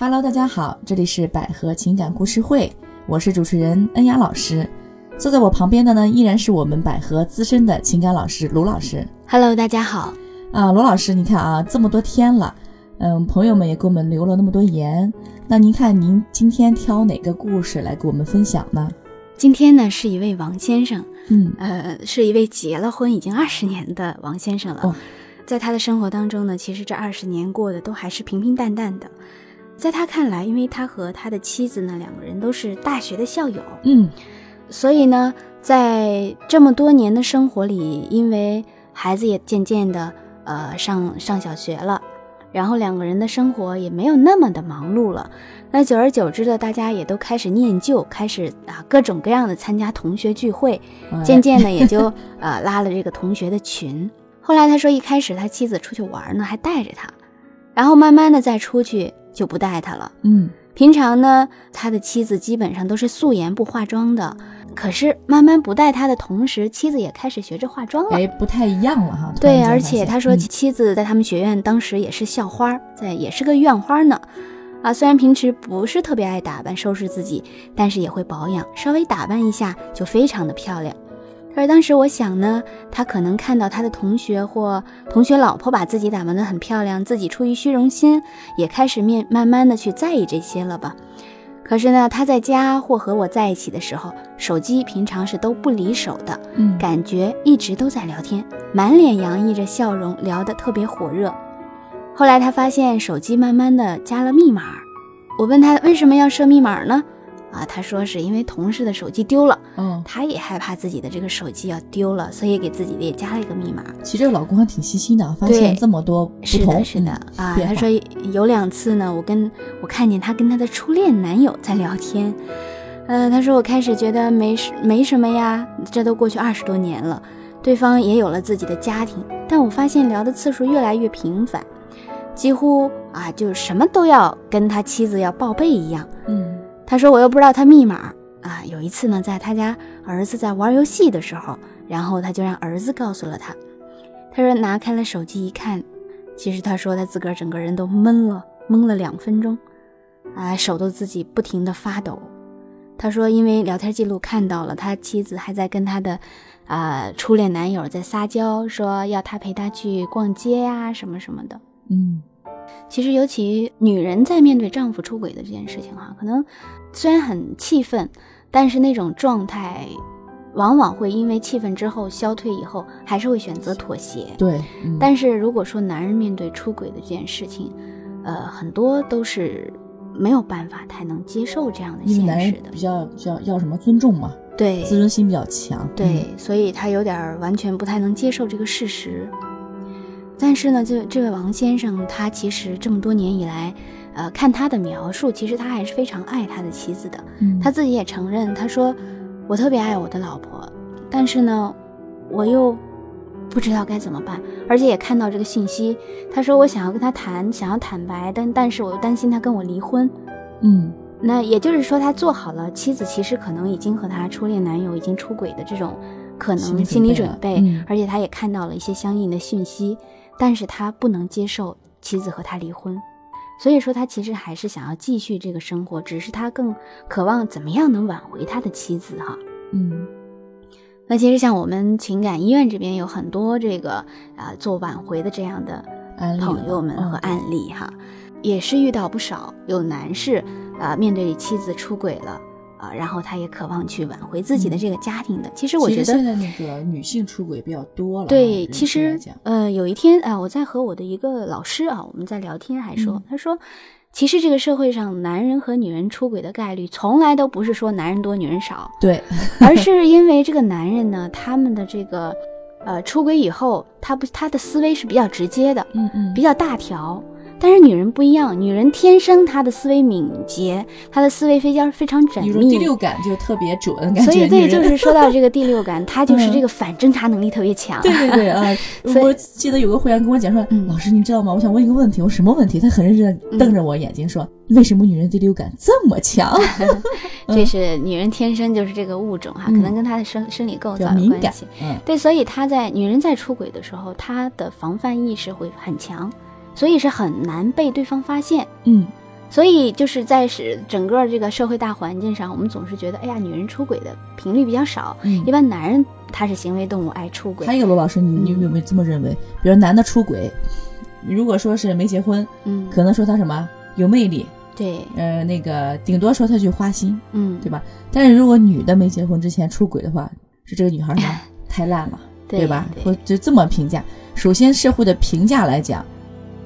Hello，大家好，这里是百合情感故事会，我是主持人恩雅老师。坐在我旁边的呢，依然是我们百合资深的情感老师卢老师。Hello，大家好。啊，罗老师，你看啊，这么多天了，嗯，朋友们也给我们留了那么多言，那您看您今天挑哪个故事来给我们分享呢？今天呢是一位王先生，嗯呃，是一位结了婚已经二十年的王先生了。哦在他的生活当中呢，其实这二十年过得都还是平平淡淡的。在他看来，因为他和他的妻子呢两个人都是大学的校友，嗯所以呢，在这么多年的生活里，因为孩子也渐渐的呃上上小学了，然后两个人的生活也没有那么的忙碌了。那久而久之的，大家也都开始念旧，开始啊各种各样的参加同学聚会，哎渐渐的也就呃拉了这个同学的群。后来他说，一开始他妻子出去玩呢，还带着他，然后慢慢的再出去就不带他了。嗯平常呢，他的妻子基本上都是素颜不化妆的，可是慢慢不带他的同时，妻子也开始学着化妆了。哎，不太一样了哈。对，而且他说嗯妻子在他们学院当时也是校花，在也是个院花呢。啊，虽然平时不是特别爱打扮收拾自己，但是也会保养，稍微打扮一下就非常的漂亮。可是当时我想呢，他可能看到他的同学或同学老婆把自己打扮得很漂亮，自己出于虚荣心，也开始面慢慢的去在意这些了吧。可是呢，他在家或和我在一起的时候，手机平常是都不离手的，嗯感觉一直都在聊天，满脸洋溢着笑容，聊得特别火热。后来他发现手机慢慢的加了密码，我问他为什么要设密码呢？啊，他说是因为同事的手机丢了，嗯，他也害怕自己的这个手机要丢了，所以给自己也加了一个密码。其实这个老公还挺细心的啊，发现这么多不同，是的，是的嗯啊。他说有两次呢，我跟我看见他跟他的初恋男友在聊天，呃，他说我开始觉得没什没什么呀，这都过去二十多年了，对方也有了自己的家庭，但我发现聊的次数越来越频繁，几乎啊就什么都要跟他妻子要报备一样。嗯他说我又不知道他密码啊。有一次呢，在他家儿子在玩游戏的时候，然后他就让儿子告诉了他。他说拿开了手机一看，其实他说他自个儿整个人都懵了，懵了两分钟，啊，手都自己不停的发抖。他说因为聊天记录看到了他妻子还在跟他的啊、初恋男友在撒娇，说要他陪他去逛街呀、什么什么的。嗯其实，尤其女人在面对丈夫出轨的这件事情哈，可能虽然很气愤，但是那种状态往往会因为气愤之后消退以后，还是会选择妥协。对，嗯但是如果说男人面对出轨的这件事情，呃，很多都是没有办法太能接受这样的现实的比。较比较要什么尊重嘛，对自尊心比较强，对，所以他有点儿完全不太能接受这个事实。但是呢，这这位王先生，他其实这么多年以来，呃，看他的描述，其实他还是非常爱他的妻子的。嗯，他自己也承认，他说：“我特别爱我的老婆，但是呢，我又不知道该怎么办，而且也看到这个信息。他说我想要跟他谈，想要坦白，但但是我又担心他跟我离婚。嗯那也就是说，他做好了妻子其实可能已经和他初恋男友已经出轨的这种可能心理准备而且他也看到了一些相应的讯息，但是他不能接受妻子和他离婚，所以说他其实还是想要继续这个生活，只是他更渴望怎么样能挽回他的妻子哈。嗯。那其实像我们情感医院这边有很多这个啊、做挽回的这样的朋友们嗯和案例哈，也是遇到不少有男士啊、面对妻子出轨了啊、然后他也渴望去挽回自己的这个家庭的。其实我觉得现在那个女性出轨比较多了啊，对，其实呃，有一天啊、我在和我的一个老师啊，我们在聊天，还说，嗯他说，其实这个社会上男人和女人出轨的概率，从来都不是说男人多女人少，对，而是因为这个男人呢，他们的这个呃出轨以后，他不他的思维是比较直接的，嗯嗯比较大条。但是女人不一样，女人天生她的思维敏捷，她的思维非常非常缜密第，六感就特别准，感觉所以对，就是说到这个第六感，她就是嗯 这个反侦查能力特别强。对对对啊！我记得有个会员跟我讲说，嗯老师你知道吗？我想问一个问题，我什么问题？她很认真地瞪着我眼睛说，为什么女人第六感这么强？这是女人天生就是这个物种哈，嗯可能跟她的生生理构造有敏感关系。，嗯对，所以她在女人在出轨的时候，她的防范意识会很强，所以是很难被对方发现。嗯所以就是在是整个这个社会大环境上，我们总是觉得，哎呀，女人出轨的频率比较少，嗯一般男人他是行为动物，爱出轨还。有个罗老师，你你嗯有没有这么认为？比如男的出轨，如果说是没结婚，嗯，可能说他什么有魅力，对，呃，那个顶多说他去花心，嗯，对吧？但是如果女的没结婚之前出轨的话，是这个女孩儿 太烂了，对吧？对或就这么评价。首先，社会的评价来讲，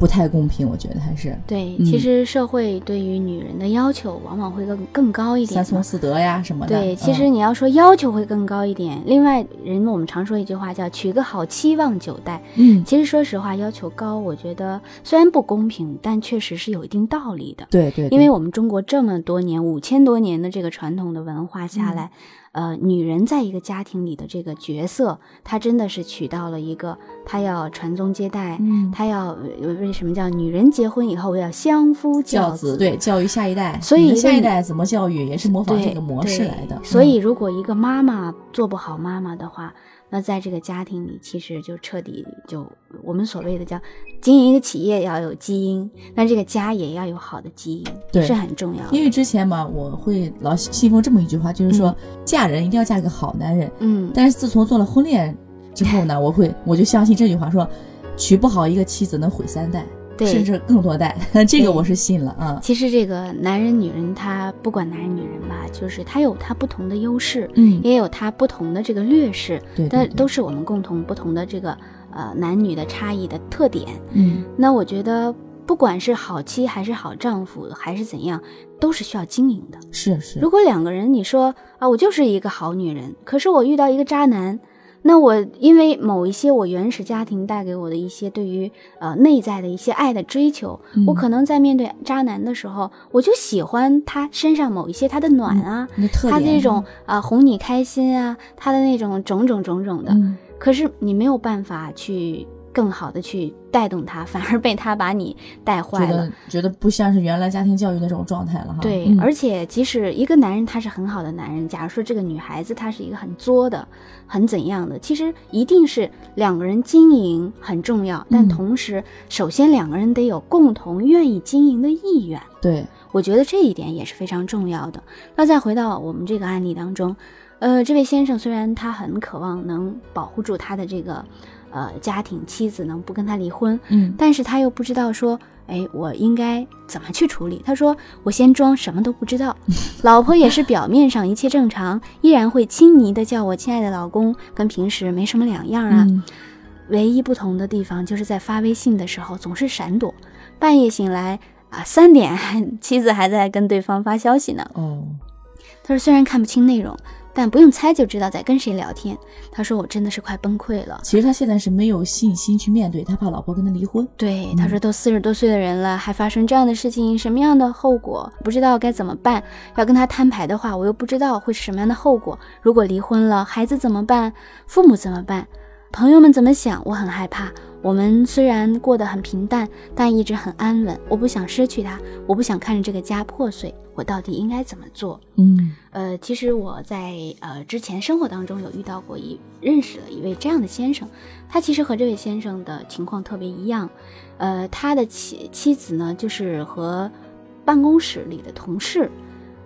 不太公平，我觉得还是对，嗯其实社会对于女人的要求往往会更更高一点三。从四德呀什么的。对，其嗯实你要说要求会更高一点。另外，人们我们常说一句话叫“娶个好妻望九代”。嗯，其实说实话，要求高，我觉得虽然不公平，但确实是有一定道理的。对对，对因为我们中国这么多年、五千多年的这个传统的文化下来，呃，女人在一个家庭里的这个角色，她真的是娶到了一个，她要传宗接代，嗯她要呃为什么叫女人结婚以后要相夫教子？对教育下一代，所以下一代怎么教育，也是模仿这个模式来的。所以，嗯如果一个妈妈做不好妈妈的话，那在这个家庭里，其实就彻底就我们所谓的叫经营一个企业要有基因，那这个家也要有好的基因，对是很重要的。因为之前嘛，我会老信奉这么一句话，就是说、嫁人一定要嫁个好男人。嗯，但是自从做了婚恋之后呢，我会我就相信这句话说，娶不好一个妻子能毁三代，对，甚至更多代。这个我是信了啊。其实这个男人、女人，他不管男人女人吧，就是他有他不同的优势，嗯，也有他不同的这个劣势，对对对但都是我们共同不同的这个呃男女的差异的特点。嗯那我觉得，不管是好妻还是好丈夫，还是怎样，都是需要经营的。是是如果两个人你说啊，我就是一个好女人，可是我遇到一个渣男。那我因为某一些我原始家庭带给我的一些对于呃内在的一些爱的追求，嗯我可能在面对渣男的时候，我就喜欢他身上某一些他的暖啊，他这种啊、哄你开心啊，他的那种种种种种的。嗯可是你没有办法去更好的去带动他，反而被他把你带坏了。觉得觉得不像是原来家庭教育的这种状态了哈。对，嗯而且即使一个男人他是很好的男人，假如说这个女孩子她是一个很作的、很怎样的，其实一定是两个人经营很重要，但嗯同时，首先两个人得有共同愿意经营的意愿。对，我觉得这一点也是非常重要的。那再回到我们这个案例当中，呃，这位先生虽然他很渴望能保护住他的这个呃家庭，妻子能不跟他离婚，嗯但是他又不知道说，哎，我应该怎么去处理？他说，我先装什么都不知道，老婆也是表面上一切正常，依然会亲昵的叫我亲爱的老公，跟平时没什么两样啊。嗯唯一不同的地方就是在发微信的时候总是闪躲，半夜醒来啊三点，妻子还在跟对方发消息呢。哦，他说虽然看不清内容，但不用猜就知道在跟谁聊天。他说我真的是快崩溃了。其实他现在是没有信心去面对，他怕老婆跟他离婚。对，嗯他说都四十多岁的人了，还发生这样的事情，什么样的后果不知道该怎么办。要跟他摊牌的话，我又不知道会是什么样的后果。如果离婚了，孩子怎么办？父母怎么办？朋友们怎么想？我很害怕。我们虽然过得很平淡，但一直很安稳。我不想失去他，我不想看着这个家破碎。我到底应该怎么做？嗯呃，其实我在呃之前生活当中有遇到过一认识了一位这样的先生，他其实和这位先生的情况特别一样，呃，他的妻妻子呢就是和办公室里的同事。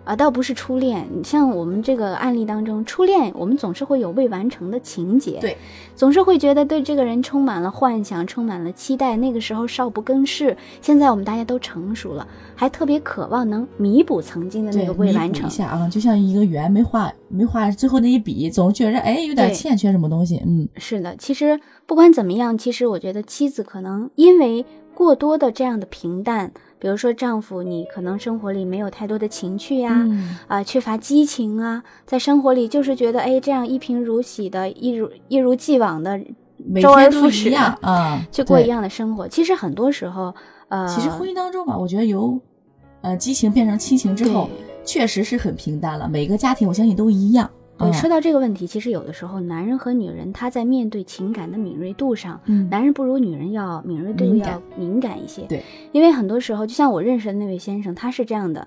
啊，倒不是初恋。你像我们这个案例当中，初恋我们总是会有未完成的情节，对，总是会觉得对这个人充满了幻想，充满了期待。那个时候少不更事，现在我们大家都成熟了，还特别渴望能弥补曾经的那，个未完成一。下啊，就像一个圆没画没画最后那一笔，总觉着哎有点欠缺什么东西。嗯是的，其实不管怎么样，其实我觉得妻子可能因为过多的这样的平淡，比如说丈夫你可能生活里没有太多的情趣呀、嗯啊，缺乏激情啊，在生活里就是觉得哎这样一贫如洗的，一如一如既往的每周而天都一复始样啊，对去过一样的生活。其实很多时候，呃，其实婚姻当中吧，我觉得由呃激情变成亲情之后，确实是很平淡了。每个家庭我相信都一样。说到这个问题，其实有的时候男人和女人他在面对情感的敏锐度上，嗯男人不如女人要敏锐度要敏感一些。对，因为很多时候，就像我认识的那位先生，他是这样的，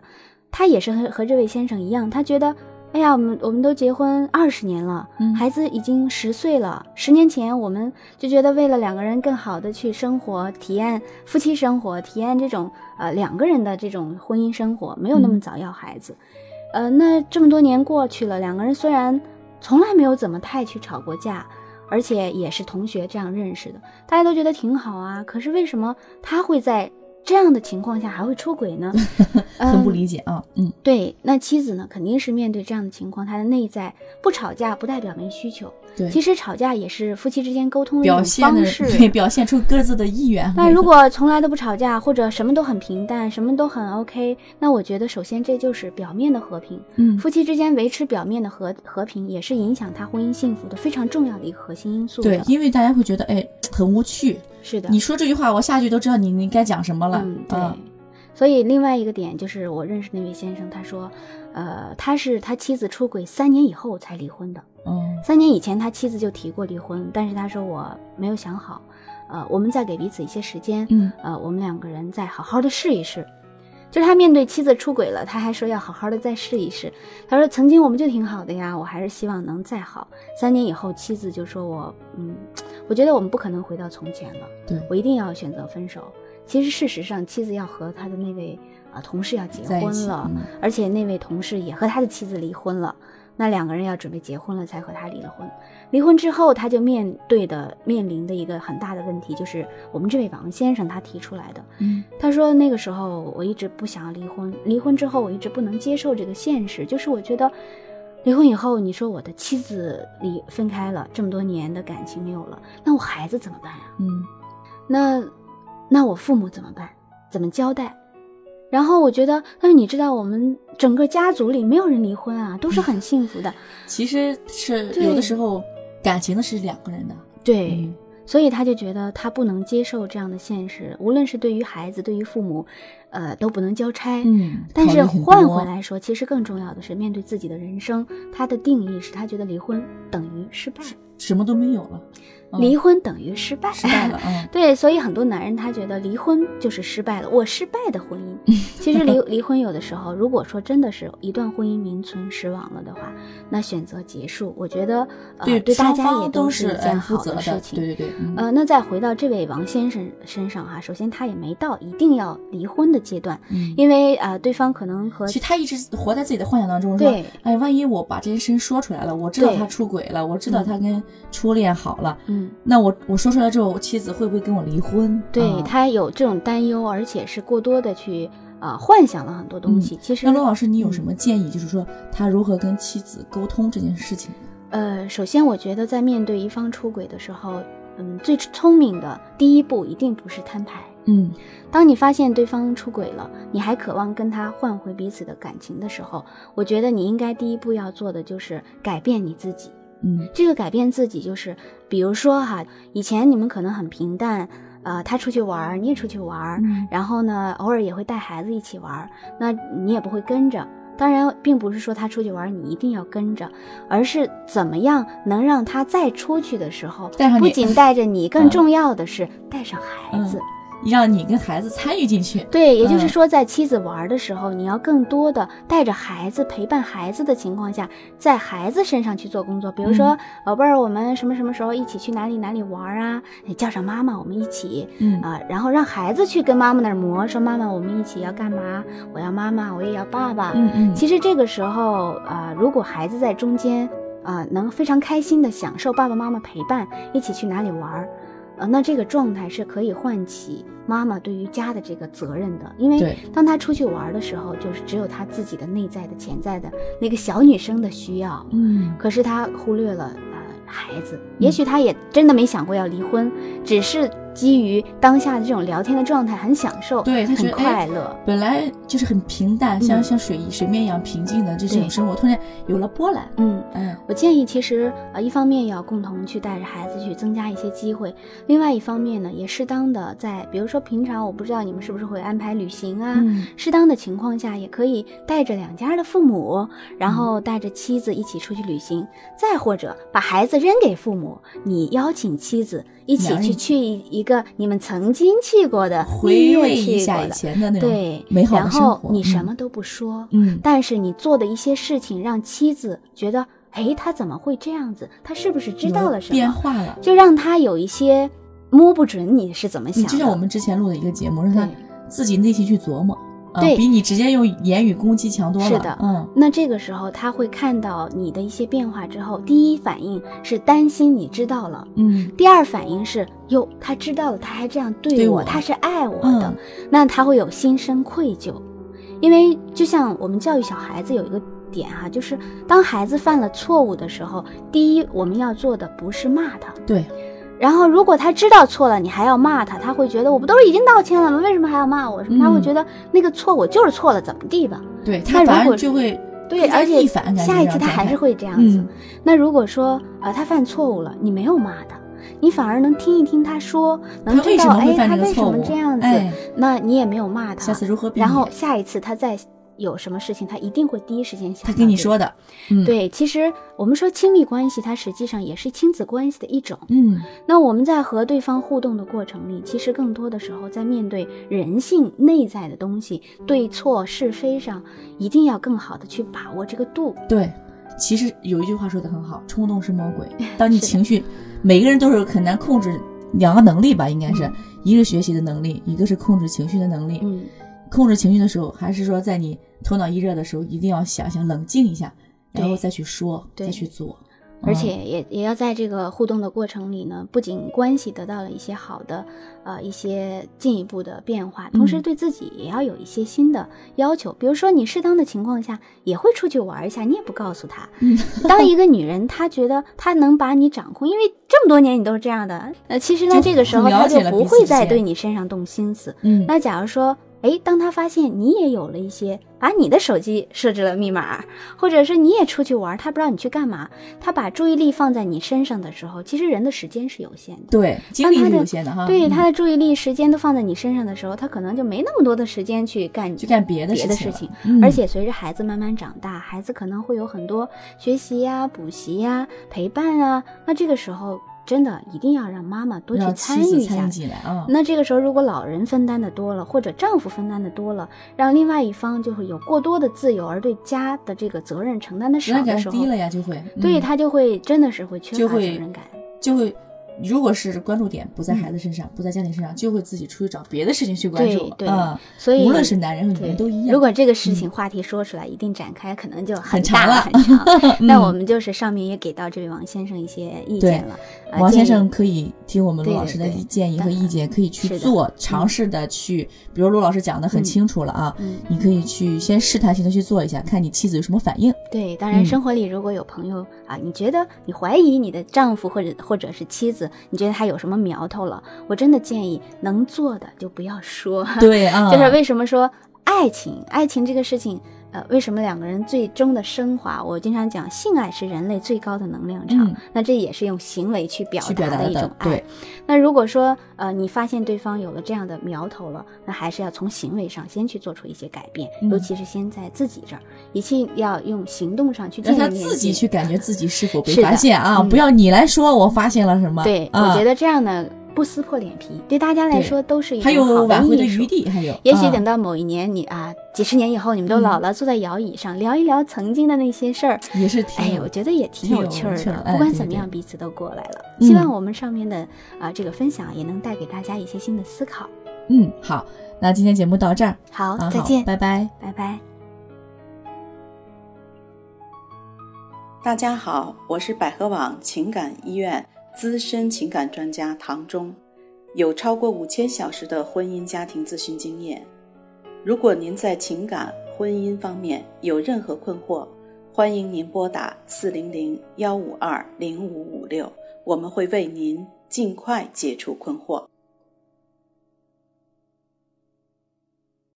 他也是和和这位先生一样，他觉得哎呀，我们我们都结婚二十年了，嗯孩子已经十岁了。十年前我们就觉得为了两个人更好的去生活，体验夫妻生活，体验这种呃两个人的这种婚姻生活，没有那么嗯早要孩子。呃，那这么多年过去了，两个人虽然从来没有怎么太去吵过架，而且也是同学这样认识的，大家都觉得挺好啊。可是为什么他会在这样的情况下还会出轨呢？很不嗯理解啊，嗯，对，那妻子呢，肯定是面对这样的情况，她的内在不吵架不代表没需求。对，其实吵架也是夫妻之间沟通的一种表现的方式。对，表现出各自的意愿。那如果从来都不吵架，或者什么都很平淡，什么都很 OK，那我觉得首先这就是表面的和平。嗯，夫妻之间维持表面的和和平，也是影响他婚姻幸福的非常重要的一个核心因素。对，因为大家会觉得哎很无趣，是的，你说这句话，我下句都知道你你该讲什么了。嗯，对。啊所以另外一个点就是，我认识那位先生，他说，呃，他是他妻子出轨三年以后才离婚的。嗯三年以前，他妻子就提过离婚，但是他说我没有想好，呃，我们再给彼此一些时间，嗯呃，我们两个人再好好的试一试。就是他面对妻子出轨了，他还说要好好的再试一试。他说曾经我们就挺好的呀，我还是希望能再好。三年以后，妻子就说我，嗯，我觉得我们不可能回到从前了，对我一定要选择分手。其实事实上，妻子要和他的那位啊、同事要结婚了，嗯而且那位同事也和他的妻子离婚了。那两个人要准备结婚了，才和他离了婚。离婚之后，他就面对的面临的一个很大的问题，就是我们这位王先生他提出来的。嗯他说那个时候我一直不想要离婚，离婚之后我一直不能接受这个现实，就是我觉得离婚以后，你说我的妻子离分开了，这么多年的感情没有了，那我孩子怎么办呀？嗯那那我父母怎么办？怎么交代？然后我觉得，但是你知道，我们整个家族里没有人离婚啊，都是很幸福的。其实是有的时候感情的是两个人的。对，嗯所以他就觉得他不能接受这样的现实，无论是对于孩子，对于父母，呃，都不能交差。嗯，但是换回来说，其实更重要的是面对自己的人生，他的定义是他觉得离婚等于失败，什么都没有了，嗯离婚等于失败。失败了。嗯 对，所以很多男人他觉得离婚就是失败了，我失败的婚姻。其实离离婚有的时候，如果说真的是一段婚姻名存实亡了的话，那选择结束，我觉得呃对对大家也都是一哎件好负责的。事情。对对对，嗯呃，那再回到这位王先生身上哈，首先他也没到一定要离婚的阶段，嗯，因为呃对方可能和其实他一直活在自己的幻想当中，说对，哎，万一我把这件事情说出来了，我知道他出轨了，我知道嗯他跟初恋好了，嗯，那我我说出来之后，我妻子会不会跟我离婚？对啊他有这种担忧，而且是过多的去啊幻想了很多东西。其实那罗老师，你有嗯什么建议？就是说他如何跟妻子沟通这件事情？呃，首先我觉得在面对一方出轨的时候，嗯，最聪明的第一步一定不是摊牌。嗯当你发现对方出轨了，你还渴望跟他换回彼此的感情的时候，我觉得你应该第一步要做的就是改变你自己。嗯这个改变自己，就是比如说哈，以前你们可能很平淡，呃，他出去玩儿，你也出去玩儿，嗯然后呢，偶尔也会带孩子一起玩儿，那你也不会跟着。当然，并不是说他出去玩你一定要跟着，而是怎么样能让他再出去的时候，不仅带着你，更嗯重要的是带上孩子。让你跟孩子参与进去。对，也就是嗯说，在妻子玩的时候，你要更多的带着孩子陪伴孩子的情况下，在孩子身上去做工作。比如说，嗯宝贝儿，我们什么什么时候一起去哪里哪里玩啊？你叫上妈妈，我们一起嗯啊、然后让孩子去跟妈妈那儿磨，说妈妈，我们一起要干嘛？我要妈妈，我也要爸爸。嗯嗯，其实这个时候啊、如果孩子在中间啊、能非常开心的享受爸爸妈妈陪伴，一起去哪里玩儿，呃，那这个状态是可以唤起妈妈对于家的这个责任的，因为，当她出去玩儿的时候，就是只有她自己的内在的潜在的那个小女生的需要，嗯。可是她忽略了呃孩子，也许她也真的没想过要离婚，只是基于当下的这种聊天的状态很享受，对他觉得哎快乐，本来就是很平淡，像嗯。像水水面一样平静的这种生活，突然有了波澜。嗯。嗯。我建议，其实呃，一方面要共同去带着孩子去增加一些机会，另外一方面呢，也适当的在，比如说平常我不知道你们是不是会安排旅行啊，嗯。适当的情况下，也可以带着两家的父母，然后带着妻子一起出去旅行，再或者把孩子扔给父母，你邀请妻子一起去去一一个你们曾经去过的回味一去下以前的那种对，美好然后的生活。你什嗯么都不说，嗯，但是你做的一些事情让妻子觉得，哎，他怎么会这样子？他是不是知道了什么变？化了。就让他有一些摸不准你是怎么想的。就像我们之前录的一个节目，让他自己内心去琢磨，啊，对比你直接用言语攻击强多了。是的嗯，那这个时候他会看到你的一些变化之后，第一反应是担心你知道了。嗯，第二反应是，哟，他知道了，他还这样对我，对我他是爱我的，嗯那他会有心生愧疚，因为就像我们教育小孩子有一个点哈、就是当孩子犯了错误的时候，第一我们要做的不是骂他，对，然后如果他知道错了，你还要骂他，他会觉得我不都是已经道歉了吗？为什么还要骂我？什么？他会嗯觉得那个错我就是错了，怎么地吧？对他如果而就会对，而且下一次他还是会这样子。嗯那如果说呃他犯错误了，你没有骂他，你反而能听一听他说，能知道哎他为什？么这样子，哎，那你也没有骂他，下次如何？然后下一次他再有什么事情，他一定会第一时间想他跟你说的，嗯，，对，其实我们说亲密关系，它实际上也是亲子关系的一种。嗯，那我们在和对方互动的过程里，其实更多的时候在面对人性内在的东西，对错是非上，一定要更好的去把握这个度。对。其实有一句话说的很好，冲动是魔鬼。当你情绪，每个人都是很难控制两个能力吧，应该是嗯一个学习的能力，一个是控制情绪的能力。嗯，控制情绪的时候，还是说在你头脑一热的时候，一定要想想冷静一下，然后再去说，再去做。而嗯且也也要在这个互动的过程里呢，不仅关系得到了一些好的，呃，一些进一步的变化，同时嗯对自己也要有一些新的要求。比如说，你适当的情况下也会出去玩一下，你也不告诉他。嗯当一个女人，她觉得她能把你掌控，因为这么多年你都是这样的，呃，其实呢，这个时候她就不会再对你身上动心思。嗯，那假如说，哎，当他发现你也有了一些，把你的手机设置了密码，或者是你也出去玩，他不知道你去干嘛，他把注意力放在你身上的时候，其实人的时间是有限的。对，精力是他的有限的哈。嗯对他的注意力、时间都放在你身上的时候，他可能就没那么多的时间去干去干别的别的事事情。嗯而且随着孩子慢慢长大，孩子可能会有很多学习呀、补习呀、陪伴啊，那这个时候真的一定要让妈妈多去参与一下参与。进来啊。那这个时候，如果老人分担的多了，或者丈夫分担的多了，让另外一方就会有过多的自由，而对家的这个责任承担的少的时候低，了呀，就会嗯对他就会真的是会缺乏责任感。就会，如果是关注点不在嗯孩子身上，不在家庭身上，就会自己出去找别的事情去关注。对对嗯，所以无论是男人和女人都一样。如果这个事情话题说出来，一定展开，可能就很大长了很长。那嗯我们就是上面也给到这位王先生一些意见了。呃王先生可以听我们陆老师的建议和意见，可以去做，尝试的去，比如陆老师讲的很嗯清楚了啊，嗯，你可以去先试探性的去做一下，看你妻子有什么反应。对，当然，嗯生活里如果有朋友、啊，你觉得你怀疑你的丈夫或者或者是妻子，你觉得他有什么苗头了，我真的建议能做的就不要说。对啊，就是为什么说爱情，爱情这个事情，呃，为什么两个人最终的升华？我经常讲，性爱是人类最高的能量场，嗯那这也是用行为去表达达的一种爱。对，那如果说呃你发现对方有了这样的苗头了，那还是要从行为上先去做出一些改变，嗯尤其是先在自己这儿，一切要用行动上去让他自己去感觉自己是否被发现啊，嗯不要你来说我发现了什么。对，啊、我觉得这样呢不撕破脸皮，对大家来说都是一还种好有挽回的艺术余。地，还有也许啊等到某一年你啊，几十年以后你们都老了，坐在摇椅上聊一聊曾经的那些事儿，也是挺哎，有我觉得也挺挺有有趣儿的。不管怎么样，彼此都过来了。嗯希望我们上面的啊这个分享也能带给大家一些新的思考。嗯好，那今天节目到这儿，好，啊好再见，拜拜。拜拜。大家好，我是百合网情感医院资深情感专家唐中，有超过五千小时的婚姻家庭咨询经验。如果您在情感、婚姻方面有任何困惑，欢迎您拨打四零零幺五二零五五六，我们会为您尽快解除困惑。